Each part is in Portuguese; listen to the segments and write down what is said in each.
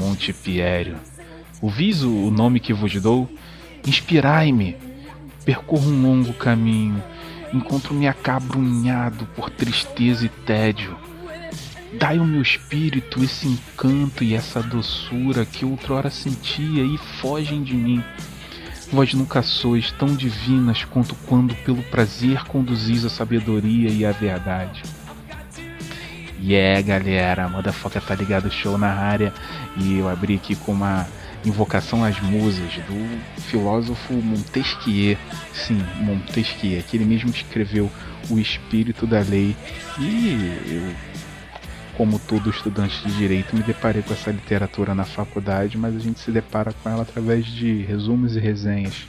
Monte Piério. Ouvis o nome que vos dou? Inspirai-me. Percorro um longo caminho. Encontro-me acabrunhado por tristeza e tédio. Dai ao meu espírito esse encanto e essa doçura que outrora sentia e fogem de mim. Vós nunca sois tão divinas quanto quando pelo prazer conduzis a sabedoria e a verdade. E yeah, é, galera, Motherfucker tá ligado show na área e eu abri aqui com uma invocação às musas do filósofo Montesquieu. Sim, Montesquieu, aquele mesmo que escreveu O Espírito da Lei. E eu, como todo estudante de direito, me deparei com essa literatura na faculdade, mas a gente se depara com ela através de resumos e resenhas.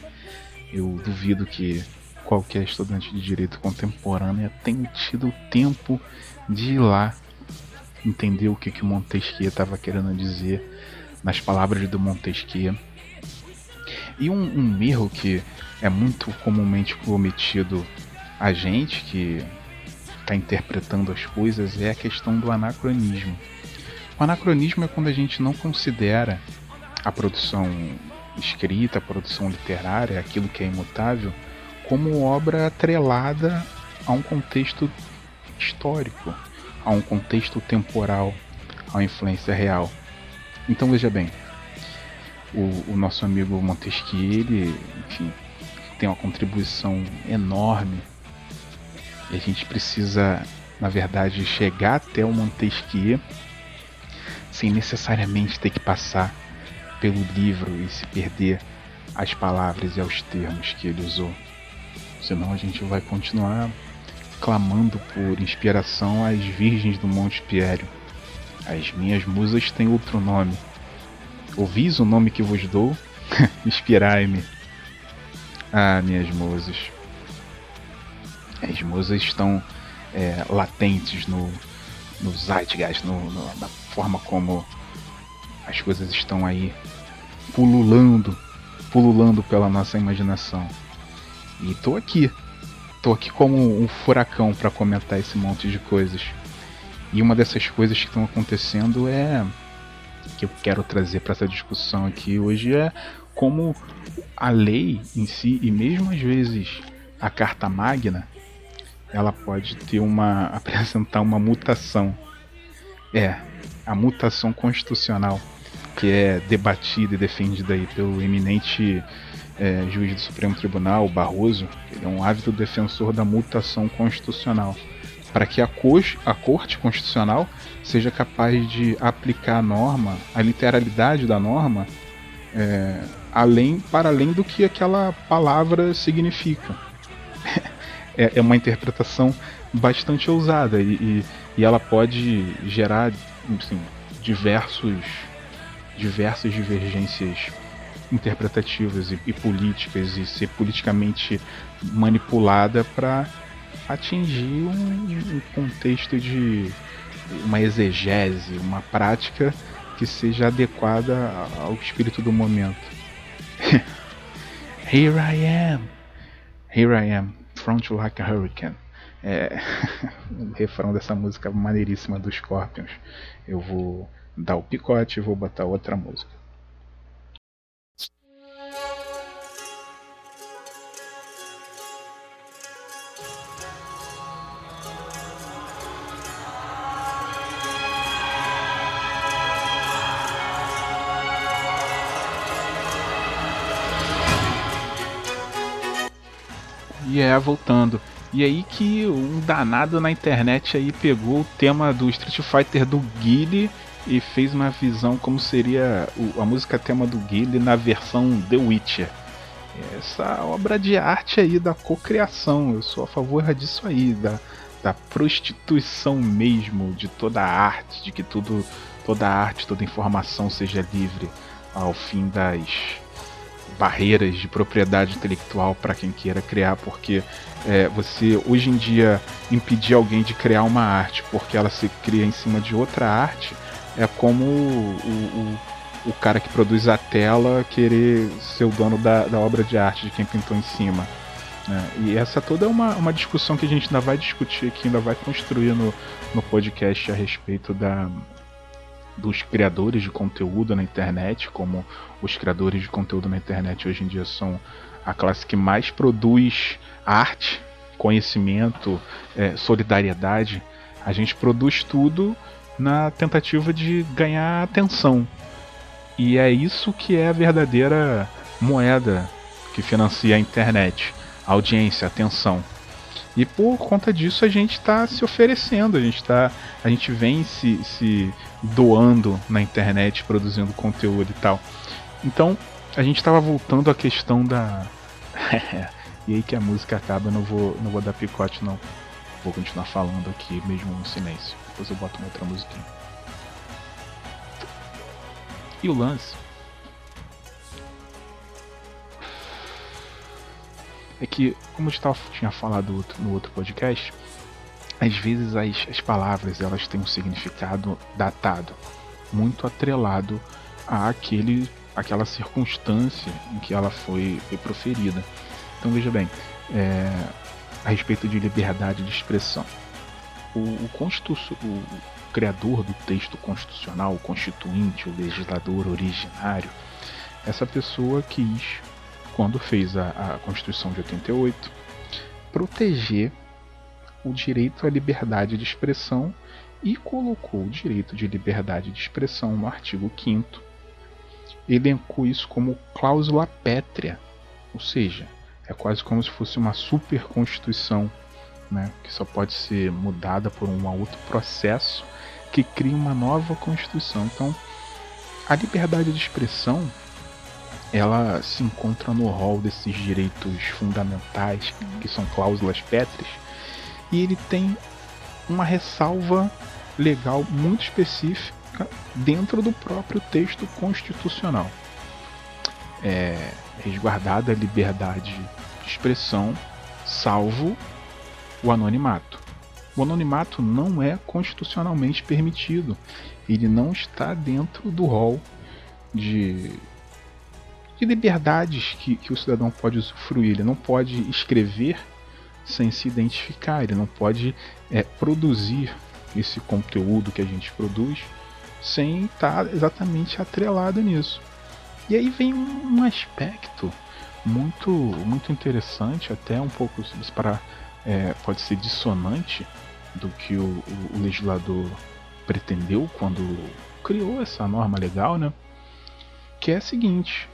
Eu duvido que qualquer estudante de direito contemporâneo tenha tido tempo de ir lá entender o que, que Montesquieu estava querendo dizer nas palavras do Montesquieu. E um, um erro que é muito comumente cometido a gente que está interpretando as coisas é a questão do anacronismo. O anacronismo é quando a gente não considera a produção escrita, a produção literária, aquilo que é imutável, como obra atrelada a um contexto histórico, a um contexto temporal, a uma influência real. Então veja bem, o, o nosso amigo Montesquieu, ele, enfim, tem uma contribuição enorme e a gente precisa, na verdade, chegar até o Montesquieu sem necessariamente ter que passar pelo livro e se perder as palavras e aos termos que ele usou. Senão a gente vai continuar clamando por inspiração às virgens do Monte Piério. As minhas musas têm outro nome. Ouvis o nome que vos dou? Inspirai-me. Ah, minhas musas. As musas estão é, latentes no, no zeitgeist, no, no, na forma como as coisas estão aí pululando, pululando pela nossa imaginação. E tô aqui tô aqui como um furacão para comentar esse monte de coisas. E uma dessas coisas que estão acontecendo é que eu quero trazer para essa discussão aqui hoje é como a lei em si e mesmo às vezes a carta magna ela pode ter uma apresentar uma mutação. É, a mutação constitucional que é debatida e defendida aí pelo eminente é, juiz do Supremo Tribunal, Barroso, ele é um ávido defensor da mutação constitucional, para que a, a Corte Constitucional seja capaz de aplicar a norma, a literalidade da norma, é, além, para além do que aquela palavra significa. é, é uma interpretação bastante ousada e, e, e ela pode gerar assim, diversos diversas divergências interpretativas e, e políticas e ser politicamente manipulada para atingir um, um contexto de uma exegese, uma prática que seja adequada ao espírito do momento. Here I am, here I am, front like a hurricane. É o refrão dessa música maneiríssima dos Scorpions. Eu vou dar o picote e vou botar outra música. Voltando. E aí que um danado na internet aí pegou o tema do Street Fighter do Guile e fez uma visão como seria a música tema do Guile na versão The Witcher. Essa obra de arte aí da cocriação, eu sou a favor disso aí, da, da prostituição mesmo de toda a arte, de que tudo, toda a arte, toda informação seja livre ao fim das barreiras de propriedade intelectual para quem queira criar, porque é, você hoje em dia impedir alguém de criar uma arte porque ela se cria em cima de outra arte é como o, o, o cara que produz a tela querer ser o dono da, da obra de arte de quem pintou em cima. Né? E essa toda é uma, uma discussão que a gente ainda vai discutir aqui, ainda vai construir no, no podcast a respeito da, dos criadores de conteúdo na internet, como os criadores de conteúdo na internet hoje em dia são a classe que mais produz arte, conhecimento, é, solidariedade. A gente produz tudo na tentativa de ganhar atenção. E é isso que é a verdadeira moeda que financia a internet: audiência, atenção. E por conta disso a gente está se oferecendo, a gente tá, a gente vem se, se doando na internet, produzindo conteúdo e tal. Então a gente estava voltando à questão da e aí que a música acaba, eu não vou, não vou dar picote não. Vou continuar falando aqui mesmo no silêncio. Depois eu boto uma outra musiquinha. E o lance é que, como eu tinha falado no outro podcast, às vezes as, as palavras elas têm um significado datado, muito atrelado àquele, àquela circunstância em que ela foi, foi proferida. Então veja bem, é, a respeito de liberdade de expressão. O, o, o criador do texto constitucional, o constituinte, o legislador originário, essa pessoa quis quando fez a, a Constituição de 88, proteger o direito à liberdade de expressão e colocou o direito de liberdade de expressão no artigo 5 elencou isso como cláusula pétrea, ou seja, é quase como se fosse uma super constituição, né, que só pode ser mudada por um outro processo que cria uma nova constituição. Então, a liberdade de expressão ela se encontra no rol desses direitos fundamentais, que são cláusulas pétreas, e ele tem uma ressalva legal muito específica dentro do próprio texto constitucional. É resguardada a liberdade de expressão, salvo o anonimato. O anonimato não é constitucionalmente permitido. Ele não está dentro do rol de de liberdades que, que o cidadão pode usufruir. Ele não pode escrever sem se identificar, ele não pode é, produzir esse conteúdo que a gente produz sem estar exatamente atrelado nisso. E aí vem um aspecto muito muito interessante, até um pouco para é, pode ser dissonante do que o, o, o legislador pretendeu quando criou essa norma legal, né? Que é a seguinte: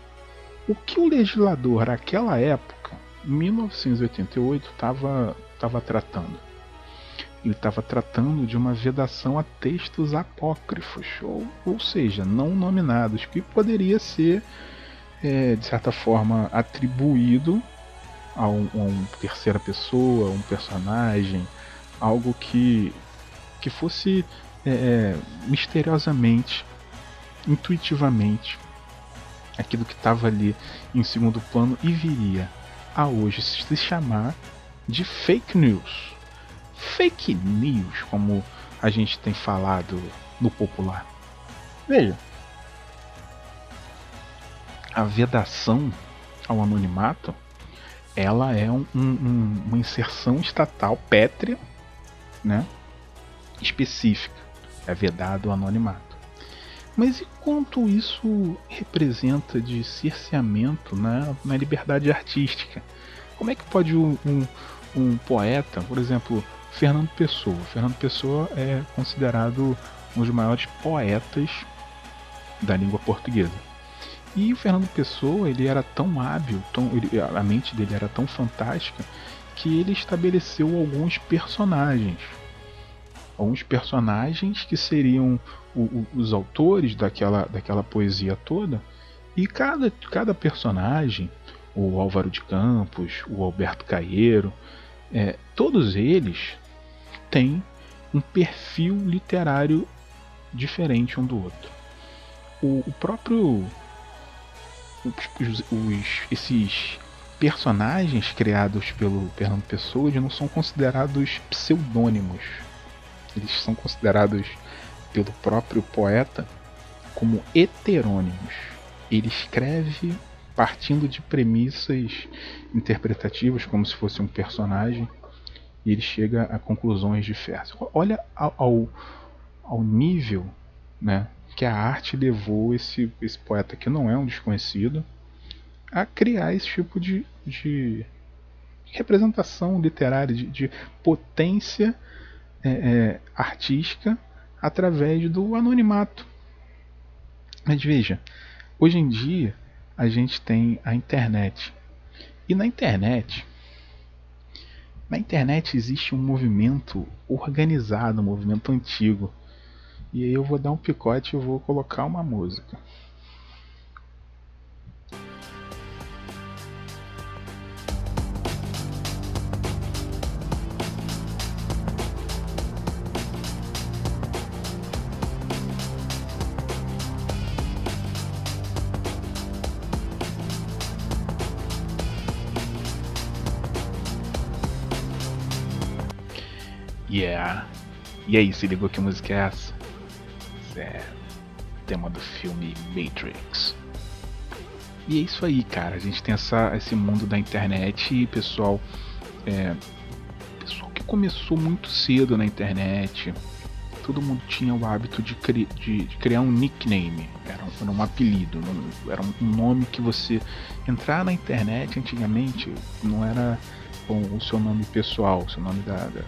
o que o legislador naquela época, 1988, estava tratando? Ele estava tratando de uma vedação a textos apócrifos, ou, ou seja, não nominados, que poderia ser, é, de certa forma, atribuído a um, a um terceira pessoa, a um personagem, algo que, que fosse é, é misteriosamente, intuitivamente aquilo que estava ali em segundo plano e viria a hoje se chamar de fake news. Fake news, como a gente tem falado no popular. Veja, a vedação ao anonimato ela é um, um, uma inserção estatal pétrea, né, específica. É vedado o anonimato. Mas e quanto isso representa de cerceamento na, na liberdade artística? Como é que pode um, um, um poeta, por exemplo, Fernando Pessoa? Fernando Pessoa é considerado um dos maiores poetas da língua portuguesa. E o Fernando Pessoa ele era tão hábil, tão, ele, a mente dele era tão fantástica que ele estabeleceu alguns personagens alguns personagens que seriam o, o, os autores daquela, daquela poesia toda, e cada, cada personagem, o Álvaro de Campos, o Alberto Caeiro, é, todos eles têm um perfil literário diferente um do outro. O, o próprio. Os, os, esses personagens criados pelo Fernando Pessoa não são considerados pseudônimos eles são considerados pelo próprio poeta como heterônimos. Ele escreve partindo de premissas interpretativas, como se fosse um personagem, e ele chega a conclusões diversas. Olha ao, ao nível né, que a arte levou esse, esse poeta, que não é um desconhecido, a criar esse tipo de, de representação literária, de, de potência é, é, artística através do anonimato. Mas veja, hoje em dia a gente tem a internet. E na internet, na internet existe um movimento organizado, um movimento antigo. E aí eu vou dar um picote e vou colocar uma música. Yeah. E aí, se ligou que música é essa? É tema do filme Matrix. E é isso aí, cara. A gente tem essa, esse mundo da internet e pessoal, é, pessoal que começou muito cedo na internet. Todo mundo tinha o hábito de, cri, de, de criar um nickname, era um, era um apelido, era um nome que você entrar na internet antigamente não era com o seu nome pessoal, o seu nome da, da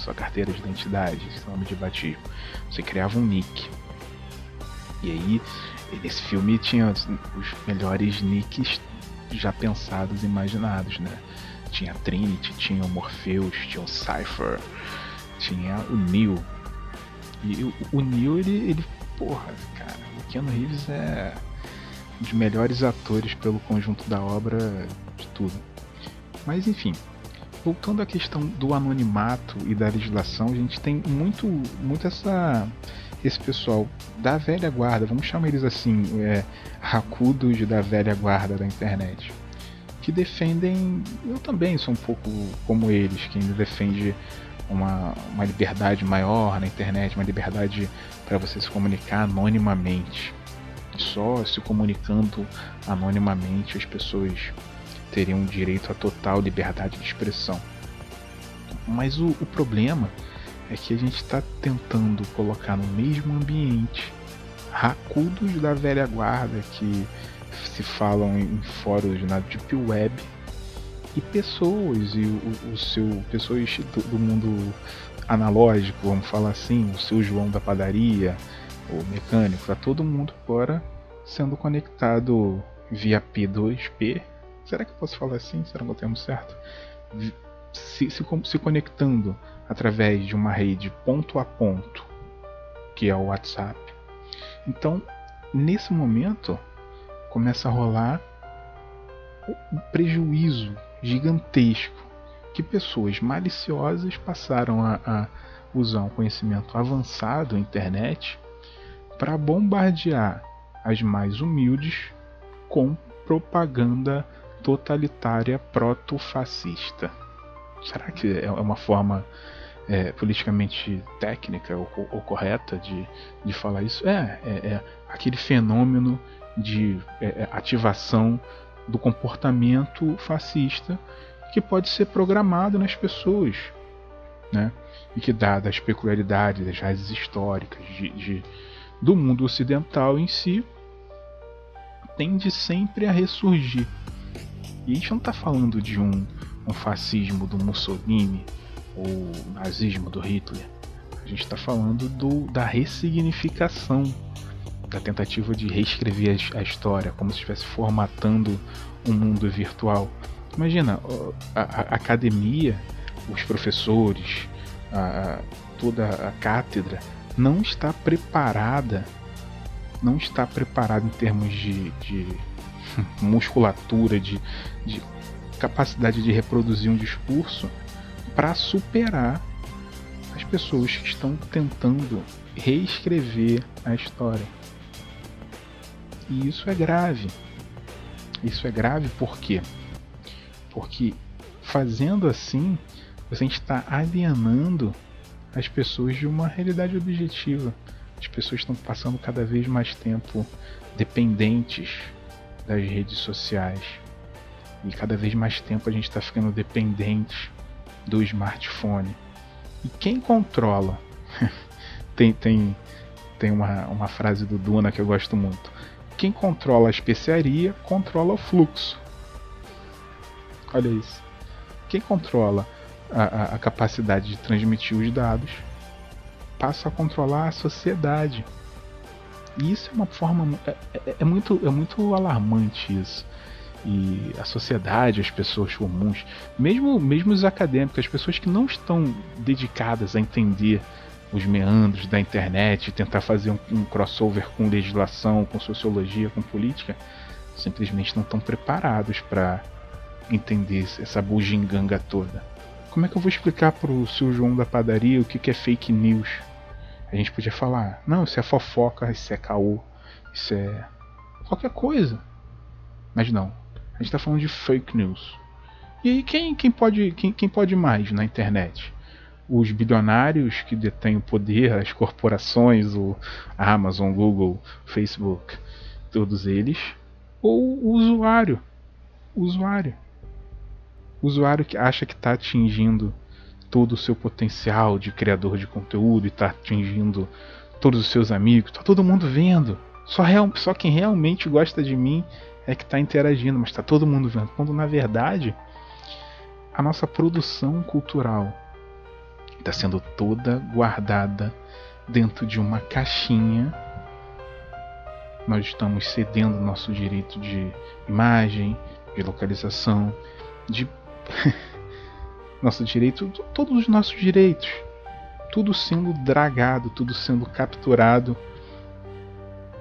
sua carteira de identidade, seu nome de batismo. Você criava um nick. E aí, nesse filme tinha os melhores nicks já pensados e imaginados, né? Tinha Trinity, tinha o Morpheus, tinha o Cypher, tinha o Neo. E o, o Neo, ele, ele, porra, cara, o Keanu Reeves é um dos melhores atores pelo conjunto da obra de tudo. Mas enfim, voltando à questão do anonimato e da legislação, a gente tem muito, muito essa, esse pessoal da velha guarda, vamos chamar eles assim, é, racudos da velha guarda da internet, que defendem, eu também sou um pouco como eles, que ainda defende uma, uma liberdade maior na internet, uma liberdade para você se comunicar anonimamente. Só se comunicando anonimamente as pessoas teriam direito a total liberdade de expressão. Mas o, o problema é que a gente está tentando colocar no mesmo ambiente racudos da velha guarda que se falam em fóruns na Deep Web e pessoas e o, o seu pessoas do, do, mundo analógico, vamos falar assim, o seu João da padaria, o mecânico, tá todo mundo agora sendo conectado via P2P Será que eu posso falar assim? Será que eu tenho certo? Se, se, se conectando através de uma rede ponto a ponto, que é o WhatsApp. Então, nesse momento, começa a rolar um prejuízo gigantesco que pessoas maliciosas passaram a, a usar um conhecimento avançado, a internet, para bombardear as mais humildes com propaganda totalitária proto-fascista. Será que é uma forma é, politicamente técnica ou, ou, correta de, de falar isso? É, é, é aquele fenômeno de é, é, ativação do comportamento fascista que pode ser programado nas pessoas, né? E que, dadas as peculiaridades, as raízes históricas de, de, do mundo ocidental em si, tende sempre a ressurgir e a gente não está falando de um, um fascismo do Mussolini ou nazismo do Hitler. A gente está falando do, da ressignificação, da tentativa de reescrever a, a história, como se estivesse formatando um mundo virtual. Imagina, a, a academia, os professores, a, toda a cátedra não está preparada, não está preparada em termos de, de musculatura, de, de capacidade de reproduzir um discurso para superar as pessoas que estão tentando reescrever a história. E isso é grave. Isso é grave por quê? Porque fazendo assim, você está alienando as pessoas de uma realidade objetiva. As pessoas estão passando cada vez mais tempo dependentes das redes sociais. E cada vez mais tempo a gente está ficando dependente do smartphone. E quem controla? tem, tem tem uma, uma frase do Duna que eu gosto muito. Quem controla a especiaria controla o fluxo. Olha isso. Quem controla a, a, capacidade de transmitir os dados passa a controlar a sociedade. E isso é uma forma. É, é, é, muito, é muito alarmante isso. E a sociedade, as pessoas comuns, mesmo, mesmo os acadêmicos, as pessoas que não estão dedicadas a entender os meandros da internet, tentar fazer um, um crossover com legislação, com sociologia, com política, simplesmente não estão preparados para entender essa bugiganga toda. Como é que eu vou explicar pro seu João da padaria o que, que é fake news? A gente podia falar, não, isso é fofoca, isso é caô, isso é qualquer coisa. Mas não, a gente está falando de fake news. E aí quem, quem, pode, quem, quem pode mais na internet? Os bilionários que detêm o poder, as corporações, o Amazon, Google, Facebook, todos eles, ou o usuário? O usuário o usuário que acha que está atingindo todo o seu potencial de criador de conteúdo e está atingindo todos os seus amigos, está todo mundo vendo. Só, real, só quem realmente gosta de mim é que está interagindo, mas está todo mundo vendo. Quando na verdade a nossa produção cultural está sendo toda guardada dentro de uma caixinha. Nós estamos cedendo nosso direito de imagem, de localização, de nosso direito, todos os nossos direitos, tudo sendo dragado, tudo sendo capturado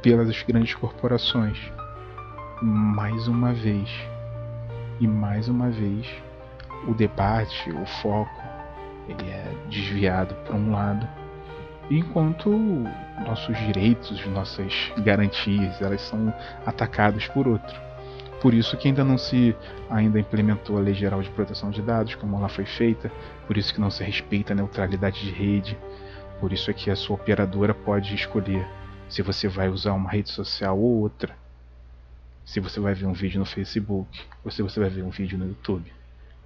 pelas grandes corporações. Mais uma vez, e mais uma vez, o debate, o foco, ele é desviado para um lado, enquanto nossos direitos, nossas garantias, elas são atacados por outro. Por isso que ainda não se ainda implementou a Lei Geral de Proteção de Dados, como ela foi feita, por isso que não se respeita a neutralidade de rede, por isso é que a sua operadora pode escolher se você vai usar uma rede social ou outra, se você vai ver um vídeo no Facebook ou se você vai ver um vídeo no YouTube,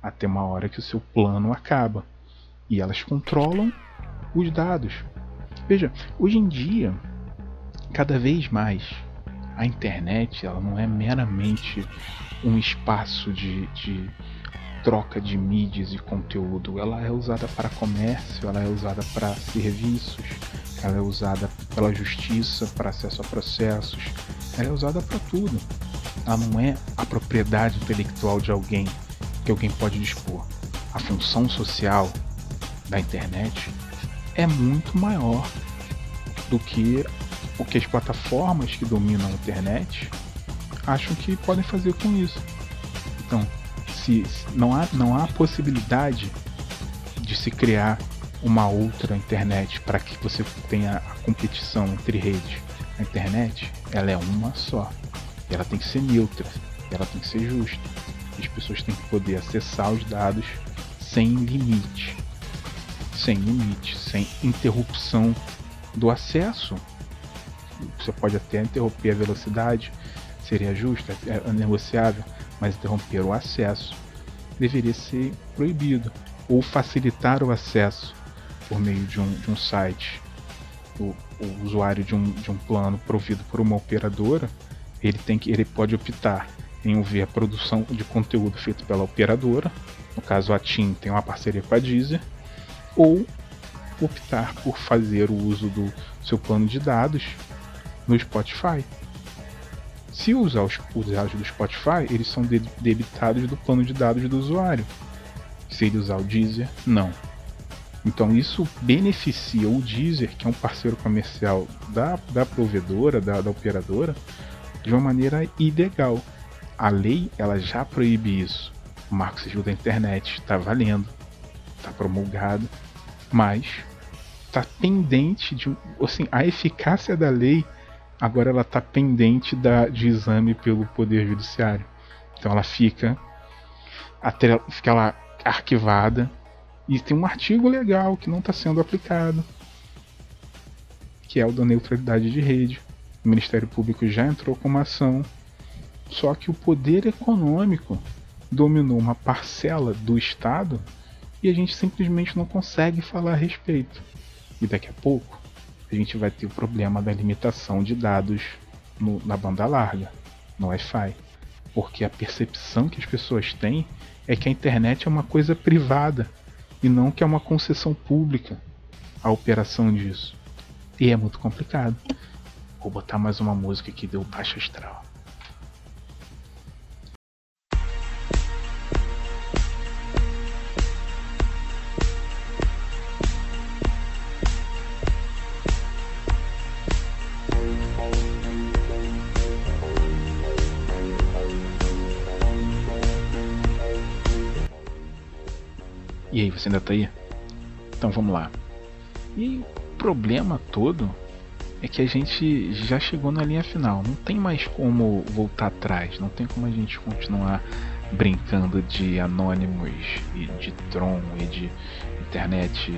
até uma hora que o seu plano acaba. E elas controlam os dados. Veja, hoje em dia, cada vez mais a internet ela não é meramente um espaço de, de troca de mídias e conteúdo. Ela é usada para comércio, ela é usada para serviços, ela é usada pela justiça para acesso a processos, ela é usada para tudo. Ela não é a propriedade intelectual de alguém que alguém pode dispor. A função social da internet é muito maior do que o que as plataformas que dominam a internet acham que podem fazer com isso. Então, se, se não, há, não há possibilidade de se criar uma outra internet para que você tenha a competição entre redes. A internet, ela é uma só. Ela tem que ser neutra, ela tem que ser justa. As pessoas têm que poder acessar os dados sem limite. Sem limite, sem interrupção do acesso você pode até interromper a velocidade, seria justo, é, é negociável, mas interromper o acesso deveria ser proibido. Ou facilitar o acesso por meio de um, de um site. O, o usuário de um, de um plano provido por uma operadora, ele, tem que, ele pode optar em ver a produção de conteúdo feito pela operadora, no caso a TIM tem uma parceria com a Deezer, ou optar por fazer o uso do seu plano de dados no Spotify. Se usar os, os dados do Spotify, eles são debitados do plano de dados do usuário. Se ele usar o Deezer, não. Então isso beneficia o Deezer, que é um parceiro comercial da, da provedora, da, da operadora, de uma maneira ilegal. A lei ela já proíbe isso. O Marco Civil da Internet está valendo, está promulgado, mas está pendente de, assim, a eficácia da lei agora ela está pendente da, de exame pelo Poder Judiciário. Então ela fica, até, fica lá arquivada e tem um artigo legal que não está sendo aplicado, que é o da neutralidade de rede. O Ministério Público já entrou com uma ação, só que o poder econômico dominou uma parcela do Estado e a gente simplesmente não consegue falar a respeito. E daqui a pouco a gente vai ter o problema da limitação de dados no, na banda larga, no Wi-Fi. Porque a percepção que as pessoas têm é que a internet é uma coisa privada e não que é uma concessão pública a operação disso. E é muito complicado. Vou botar mais uma música que deu baixa astral. Você ainda tá aí? Então vamos lá. E o problema todo é que a gente já chegou na linha final. Não tem mais como voltar atrás. Não tem como a gente continuar brincando de anônimos e de Tron e de internet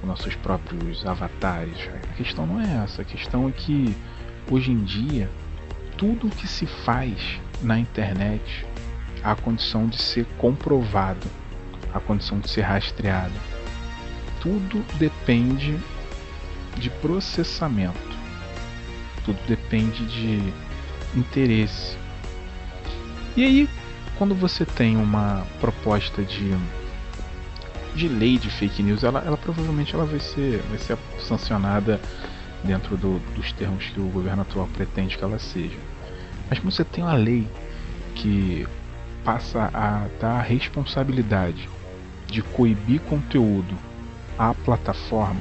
com nossos próprios avatares. A questão não é essa. A questão é que hoje em dia tudo que se faz na internet há a condição de ser comprovado a condição de ser rastreado. Tudo depende de processamento. Tudo depende de interesse. E aí, quando você tem uma proposta de de lei de fake news, ela, ela provavelmente ela vai ser vai ser sancionada dentro do, dos termos que o governo atual pretende que ela seja. Mas você tem uma lei que passa a dar responsabilidade de coibir conteúdo à plataforma,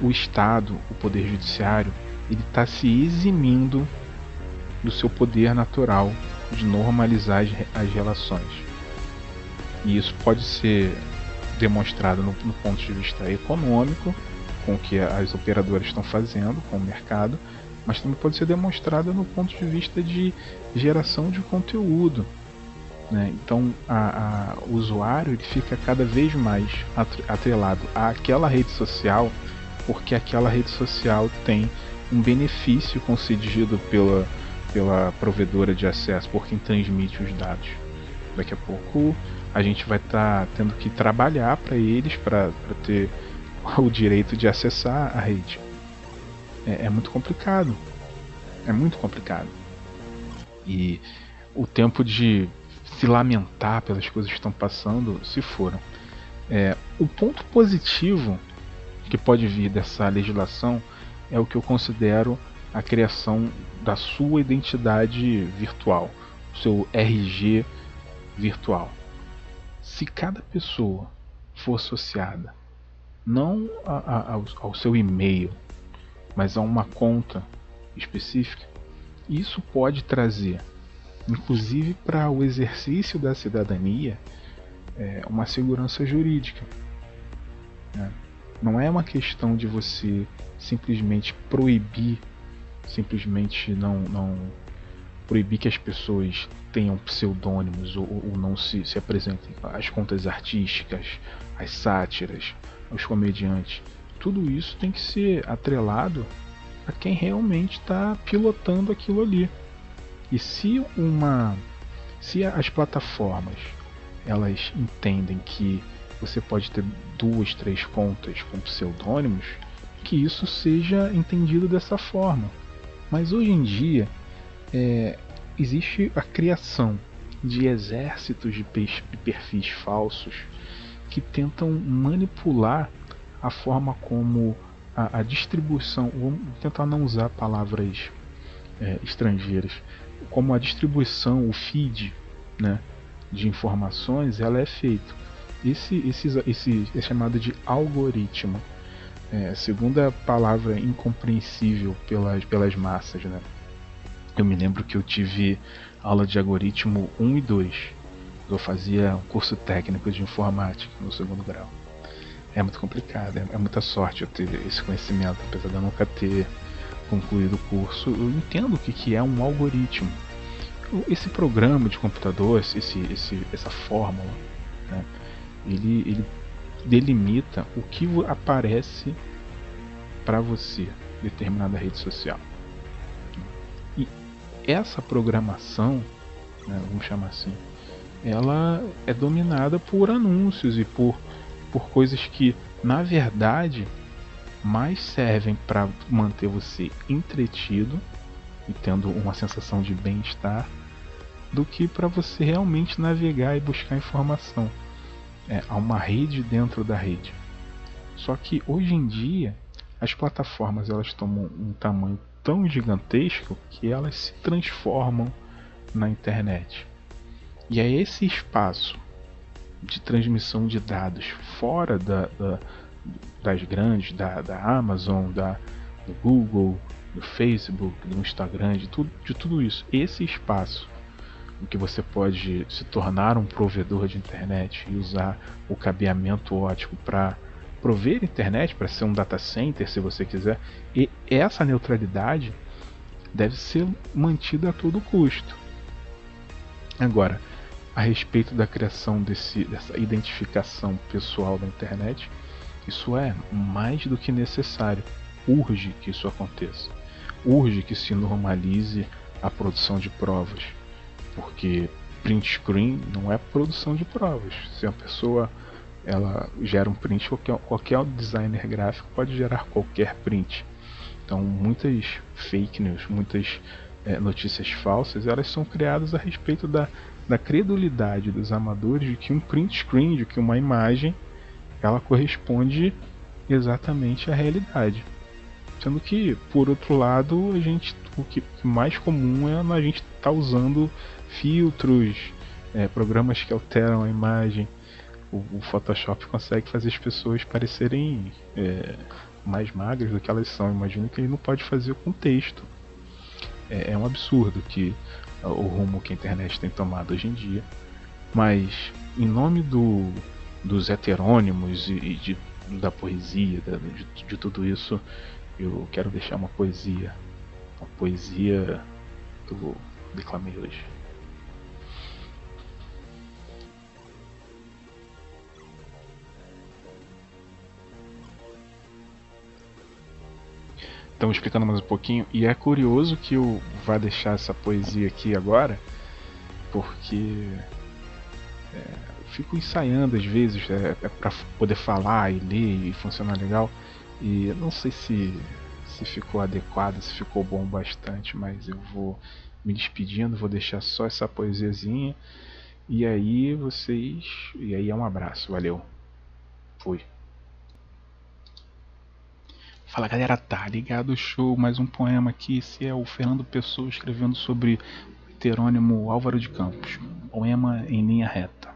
o Estado, o Poder Judiciário, ele está se eximindo do seu poder natural de normalizar as, as relações. E isso pode ser demonstrado no, no, ponto de vista econômico, com o que as operadoras estão fazendo com o mercado, mas também pode ser demonstrado no ponto de vista de geração de conteúdo. Né? Então a, a, o usuário ele fica cada vez mais atrelado àquela rede social porque aquela rede social tem um benefício concedido pela, pela provedora de acesso, por quem transmite os dados. Daqui a pouco a gente vai estar tá tendo que trabalhar para eles para ter o direito de acessar a rede. É, é muito complicado. É muito complicado. E o tempo de se lamentar pelas coisas que estão passando se foram. É, o ponto positivo que pode vir dessa legislação é o que eu considero a criação da sua identidade virtual, o seu RG virtual. Se cada pessoa for associada não a, a, ao, ao seu e-mail, mas a uma conta específica, isso pode trazer inclusive para o exercício da cidadania, é, uma segurança jurídica. Né? Não é uma questão de você simplesmente proibir, simplesmente não, não proibir que as pessoas tenham pseudônimos ou, ou não se, se apresentem as contas artísticas, as sátiras, os comediantes. Tudo isso tem que ser atrelado a quem realmente está pilotando aquilo ali. E se uma se as plataformas elas entendem que você pode ter duas, três contas com pseudônimos, que isso seja entendido dessa forma. Mas hoje em dia é, existe a criação de exércitos de perfis falsos que tentam manipular a forma como a, a distribuição, vamos tentar não usar palavras é, estrangeiras, como a distribuição, o feed né, de informações, ela é feito. Esse, esse, esse é chamado de algoritmo. É, segunda palavra incompreensível pelas, pelas massas. Né? Eu me lembro que eu tive aula de algoritmo 1 e 2. Eu fazia um curso técnico de informática no segundo grau. É muito complicado, é, é muita sorte eu ter esse conhecimento, apesar de eu nunca ter concluído o curso, eu entendo o que, que é um algoritmo. Esse programa de computador, esse, esse, essa fórmula, né, ele, ele delimita o que aparece para você determinada rede social. E essa programação, né, vamos chamar assim, ela é dominada por anúncios e por, por coisas que, na verdade, mais servem para manter você entretido e tendo uma sensação de bem-estar do que para você realmente navegar e buscar informação. É, há uma rede dentro da rede. Só que hoje em dia as plataformas elas tomam um tamanho tão gigantesco que elas se transformam na internet. E é esse espaço de transmissão de dados fora da, da, das grandes, da, da Amazon, da, do Google, do Facebook, do Instagram, de tudo, de tudo isso. Esse espaço em que você pode se tornar um provedor de internet e usar o cabeamento ótico para prover internet, para ser um data center, se você quiser, e essa neutralidade deve ser mantida a todo custo. Agora, a respeito da criação desse, dessa identificação pessoal da internet, isso é mais do que necessário. Urge que isso aconteça. Urge que se normalize a produção de provas. Porque print screen não é produção de provas. Se a pessoa ela gera um print, qualquer, qualquer designer gráfico pode gerar qualquer print. Então muitas fake news, muitas é, notícias falsas, elas são criadas a respeito da da credulidade dos amadores de que um print screen, de que uma imagem, ela corresponde exatamente à realidade. Sendo que, por outro lado, a gente, o que mais comum é a gente estar tá usando filtros, é, programas que alteram a imagem. O, o, Photoshop consegue fazer as pessoas parecerem é, mais magras do que elas são. Imagino que ele não pode fazer com texto. É, é um absurdo que o rumo que a internet tem tomado hoje em dia. Mas, em nome do, dos heterônimos e, e de, da poesia, de, de tudo isso, eu quero deixar uma poesia. Uma poesia que eu declamei hoje. Então, explicando mais um pouquinho. E é curioso que eu vá deixar essa poesia aqui agora, porque é, fico ensaiando às vezes é, é para poder falar e ler e funcionar legal. E não sei se, se ficou adequado, se ficou bom bastante, mas eu vou me despedindo, vou deixar só essa poesiazinha. E aí vocês. E aí é um abraço, valeu. Fui. Fala galera, tá ligado o show, mais um poema aqui. Esse é o Fernando Pessoa escrevendo sobre o heterônimo Álvaro de Campos. Poema em linha reta.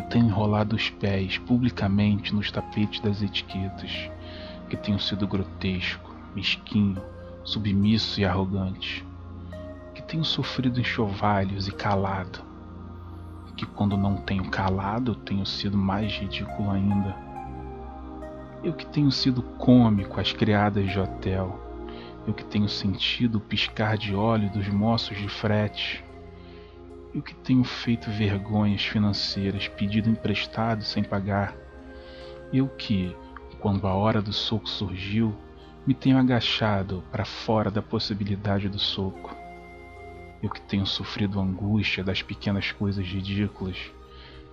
que tenho enrolado os pés publicamente nos tapetes das etiquetas, que tenho sido grotesco, mesquinho, submisso e arrogante, que tenho sofrido enxovalhos e calado, que quando não tenho calado tenho sido mais ridículo ainda eu que tenho sido cômico às criadas de hotel. Eu que tenho sentido o piscar de óleo dos moços de frete. Eu que tenho feito vergonhas financeiras, pedido emprestado sem pagar. Eu que, quando a hora do soco surgiu, me tenho agachado para fora da possibilidade do soco. Eu que tenho sofrido angústia das pequenas coisas ridículas.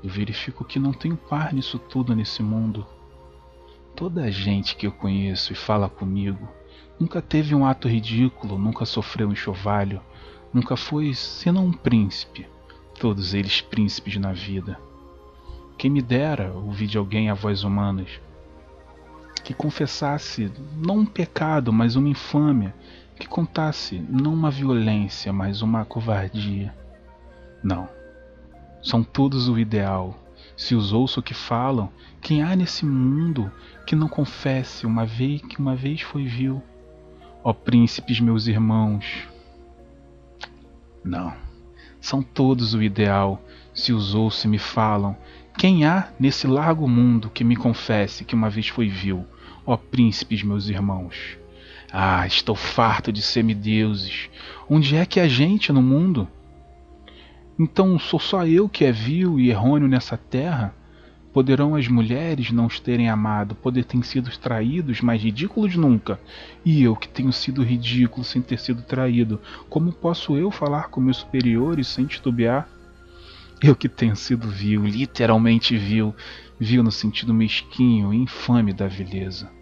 Eu verifico que não tenho par nisso tudo nesse mundo Toda a gente que eu conheço e fala comigo nunca teve um ato ridículo, nunca sofreu um enxovalho, nunca foi senão um príncipe, todos eles príncipes na vida. Quem me dera ouvir de alguém a voz humanas que confessasse não um pecado, mas uma infâmia, que contasse não uma violência, mas uma covardia. Não. São todos o ideal. Se os ouço que falam, quem há nesse mundo que não confesse uma vez que uma vez foi vil? Ó príncipes, meus irmãos. Não, são todos o ideal, se os ouço e me falam. Quem há nesse largo mundo que me confesse que uma vez foi vil? ó príncipes, meus irmãos. Ah, estou farto de semideuses. Onde é que há gente no mundo? Então sou só eu que é vil e errôneo nessa terra? Poderão as mulheres não os terem amado, poder ter sido traídos, mas ridículos nunca. E eu que tenho sido ridículo sem ter sido traído, como posso eu falar com meus superiores sem titubear? Eu que tenho sido vil, literalmente vil, vil no sentido mesquinho e infame da vileza.